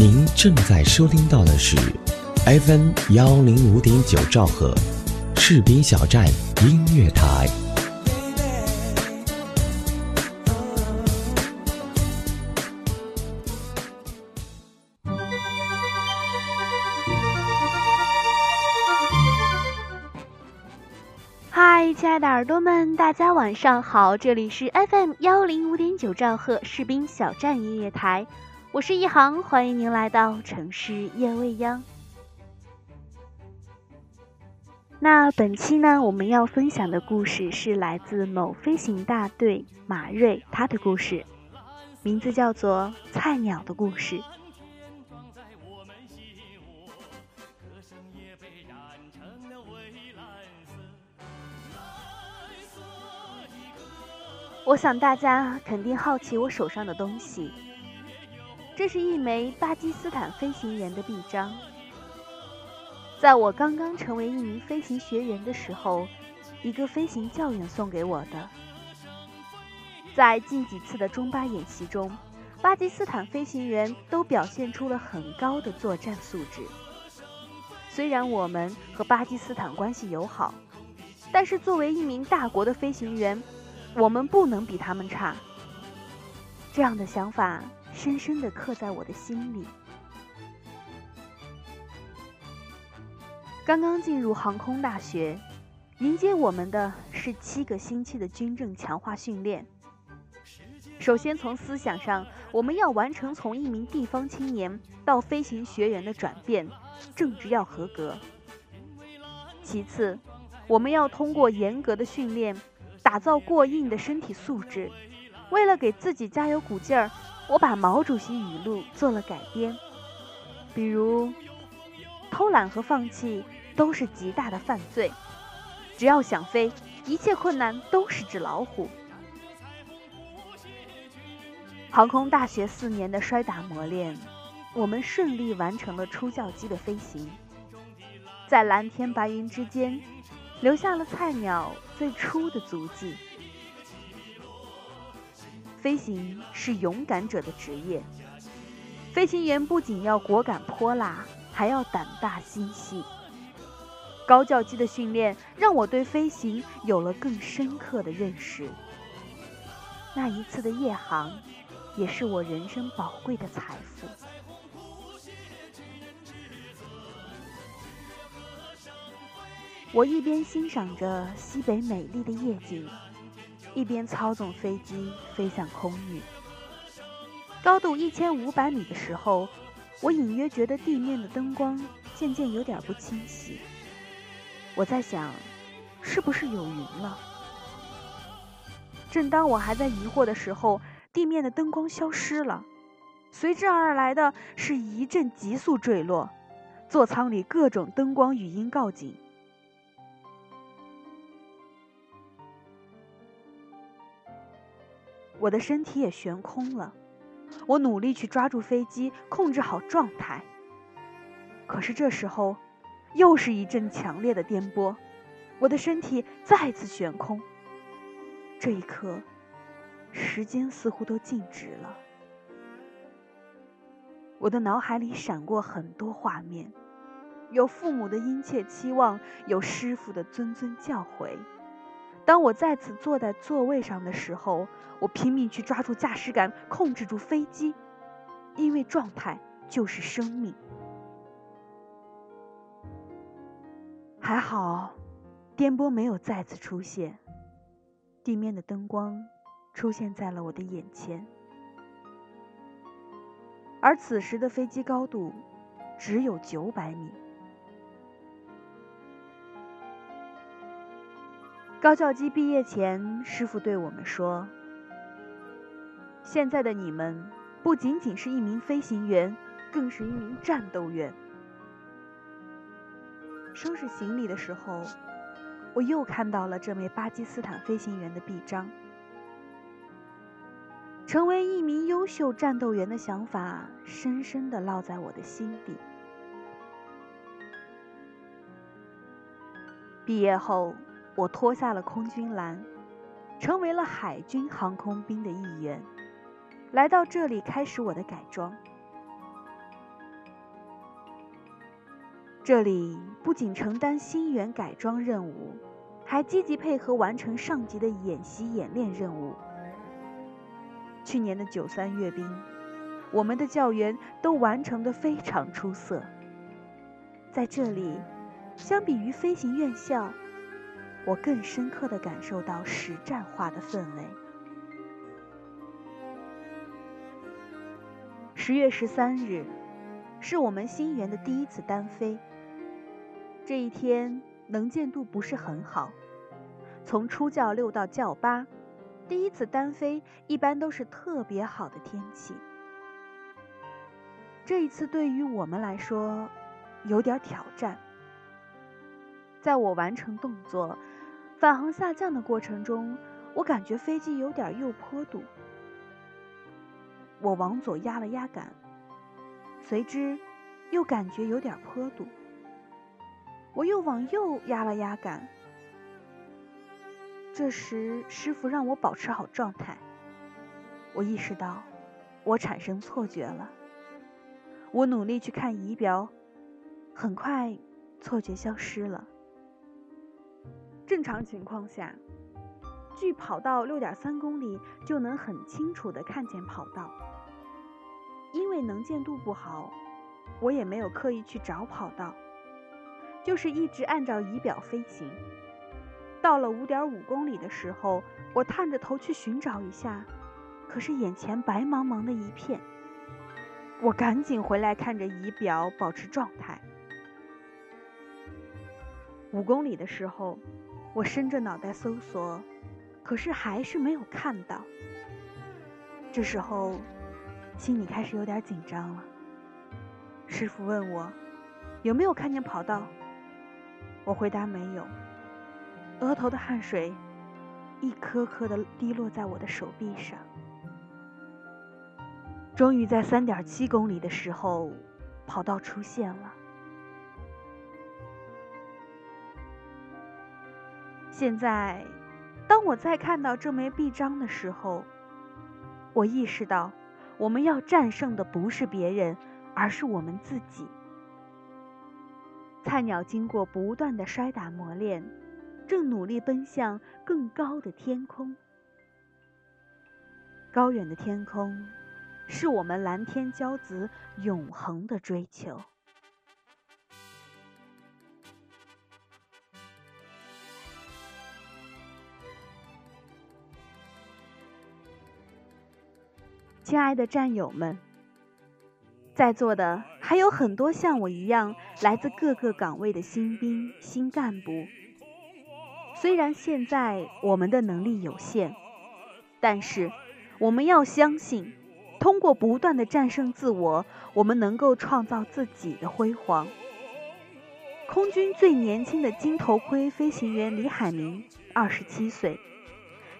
您正在收听到的是 FM 幺零五点九兆赫，士兵小站音乐台。嗨，亲爱的耳朵们，大家晚上好！这里是 FM 幺零五点九兆赫士兵小站音乐台，我是一航，欢迎您来到城市夜未央。那本期呢，我们要分享的故事是来自某飞行大队马瑞他的故事，名字叫做《菜鸟的故事》。我想大家肯定好奇我手上的东西，这是一枚巴基斯坦飞行员的臂章，在我刚刚成为一名飞行学员的时候，一个飞行教员送给我的。在近几次的中巴演习中，巴基斯坦飞行员都表现出了很高的作战素质。虽然我们和巴基斯坦关系友好，但是作为一名大国的飞行员。我们不能比他们差。这样的想法深深的刻在我的心里。刚刚进入航空大学，迎接我们的是七个星期的军政强化训练。首先从思想上，我们要完成从一名地方青年到飞行学员的转变，政治要合格。其次，我们要通过严格的训练。打造过硬的身体素质。为了给自己加油鼓劲儿，我把毛主席语录做了改编。比如，偷懒和放弃都是极大的犯罪。只要想飞，一切困难都是纸老虎。航空大学四年的摔打磨练，我们顺利完成了初教机的飞行，在蓝天白云之间。留下了菜鸟最初的足迹。飞行是勇敢者的职业，飞行员不仅要果敢泼辣，还要胆大心细。高教机的训练让我对飞行有了更深刻的认识。那一次的夜航，也是我人生宝贵的财富。我一边欣赏着西北美丽的夜景，一边操纵飞机飞向空域。高度一千五百米的时候，我隐约觉得地面的灯光渐渐有点不清晰。我在想，是不是有云了？正当我还在疑惑的时候，地面的灯光消失了，随之而来的是一阵急速坠落，座舱里各种灯光语音告警。我的身体也悬空了，我努力去抓住飞机，控制好状态。可是这时候，又是一阵强烈的颠簸，我的身体再次悬空。这一刻，时间似乎都静止了。我的脑海里闪过很多画面，有父母的殷切期望，有师傅的谆谆教诲。当我再次坐在座位上的时候，我拼命去抓住驾驶杆，控制住飞机，因为状态就是生命。还好，颠簸没有再次出现，地面的灯光出现在了我的眼前，而此时的飞机高度只有九百米。高教机毕业前，师傅对我们说：“现在的你们不仅仅是一名飞行员，更是一名战斗员。”收拾行李的时候，我又看到了这枚巴基斯坦飞行员的臂章。成为一名优秀战斗员的想法，深深的烙在我的心底。毕业后。我脱下了空军蓝，成为了海军航空兵的一员，来到这里开始我的改装。这里不仅承担新员改装任务，还积极配合完成上级的演习演练任务。去年的九三阅兵，我们的教员都完成的非常出色。在这里，相比于飞行院校，我更深刻的感受到实战化的氛围。十月十三日，是我们新园的第一次单飞。这一天能见度不是很好，从初教六到教八，第一次单飞一般都是特别好的天气。这一次对于我们来说有点挑战。在我完成动作、返航下降的过程中，我感觉飞机有点右坡度。我往左压了压杆，随之又感觉有点坡度。我又往右压了压杆，这时师傅让我保持好状态。我意识到我产生错觉了，我努力去看仪表，很快错觉消失了。正常情况下，距跑道六点三公里就能很清楚的看见跑道。因为能见度不好，我也没有刻意去找跑道。就是一直按照仪表飞行，到了五点五公里的时候，我探着头去寻找一下，可是眼前白茫茫的一片。我赶紧回来看着仪表，保持状态。五公里的时候，我伸着脑袋搜索，可是还是没有看到。这时候，心里开始有点紧张了。师傅问我，有没有看见跑道？我回答没有，额头的汗水一颗颗的滴落在我的手臂上。终于在三点七公里的时候，跑道出现了。现在，当我再看到这枚臂章的时候，我意识到，我们要战胜的不是别人，而是我们自己。菜鸟经过不断的摔打磨练，正努力奔向更高的天空。高远的天空，是我们蓝天骄子永恒的追求。亲爱的战友们。在座的还有很多像我一样来自各个岗位的新兵、新干部。虽然现在我们的能力有限，但是我们要相信，通过不断的战胜自我，我们能够创造自己的辉煌。空军最年轻的金头盔飞行员李海明，二十七岁；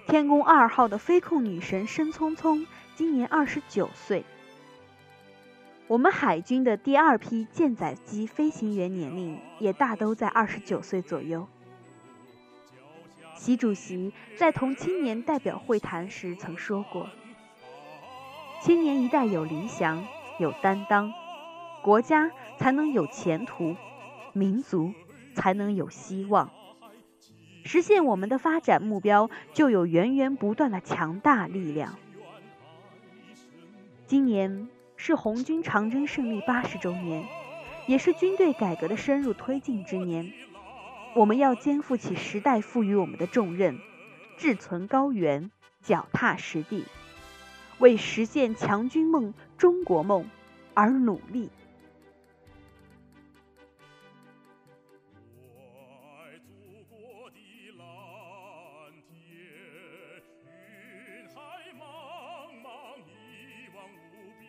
天宫二号的飞控女神申聪聪，今年二十九岁。我们海军的第二批舰载机飞行员年龄也大都在二十九岁左右。习主席在同青年代表会谈时曾说过：“青年一代有理想、有担当，国家才能有前途，民族才能有希望，实现我们的发展目标就有源源不断的强大力量。”今年。是红军长征胜利八十周年，也是军队改革的深入推进之年。我们要肩负起时代赋予我们的重任，志存高远，脚踏实地，为实现强军梦、中国梦而努力。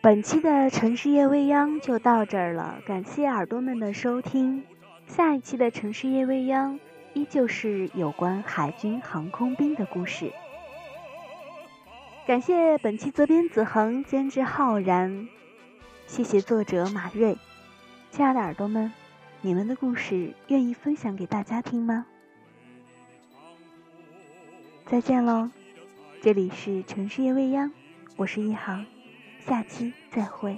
本期的城市夜未央就到这儿了，感谢耳朵们的收听。下一期的城市夜未央依旧是有关海军航空兵的故事。感谢本期责编子恒，监制浩然，谢谢作者马瑞。亲爱的耳朵们，你们的故事愿意分享给大家听吗？再见喽，这里是城市夜未央，我是一航。下期再会。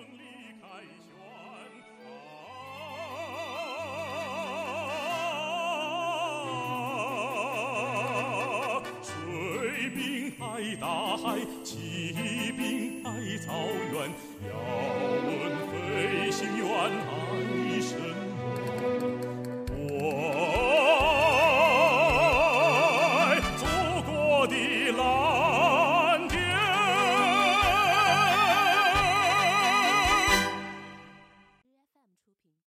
水兵爱大海骑兵爱草原要问飞行员爱谁